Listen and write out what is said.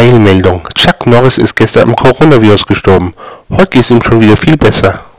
Eilmeldung. Chuck Norris ist gestern am Coronavirus gestorben. Heute ist ihm schon wieder viel besser.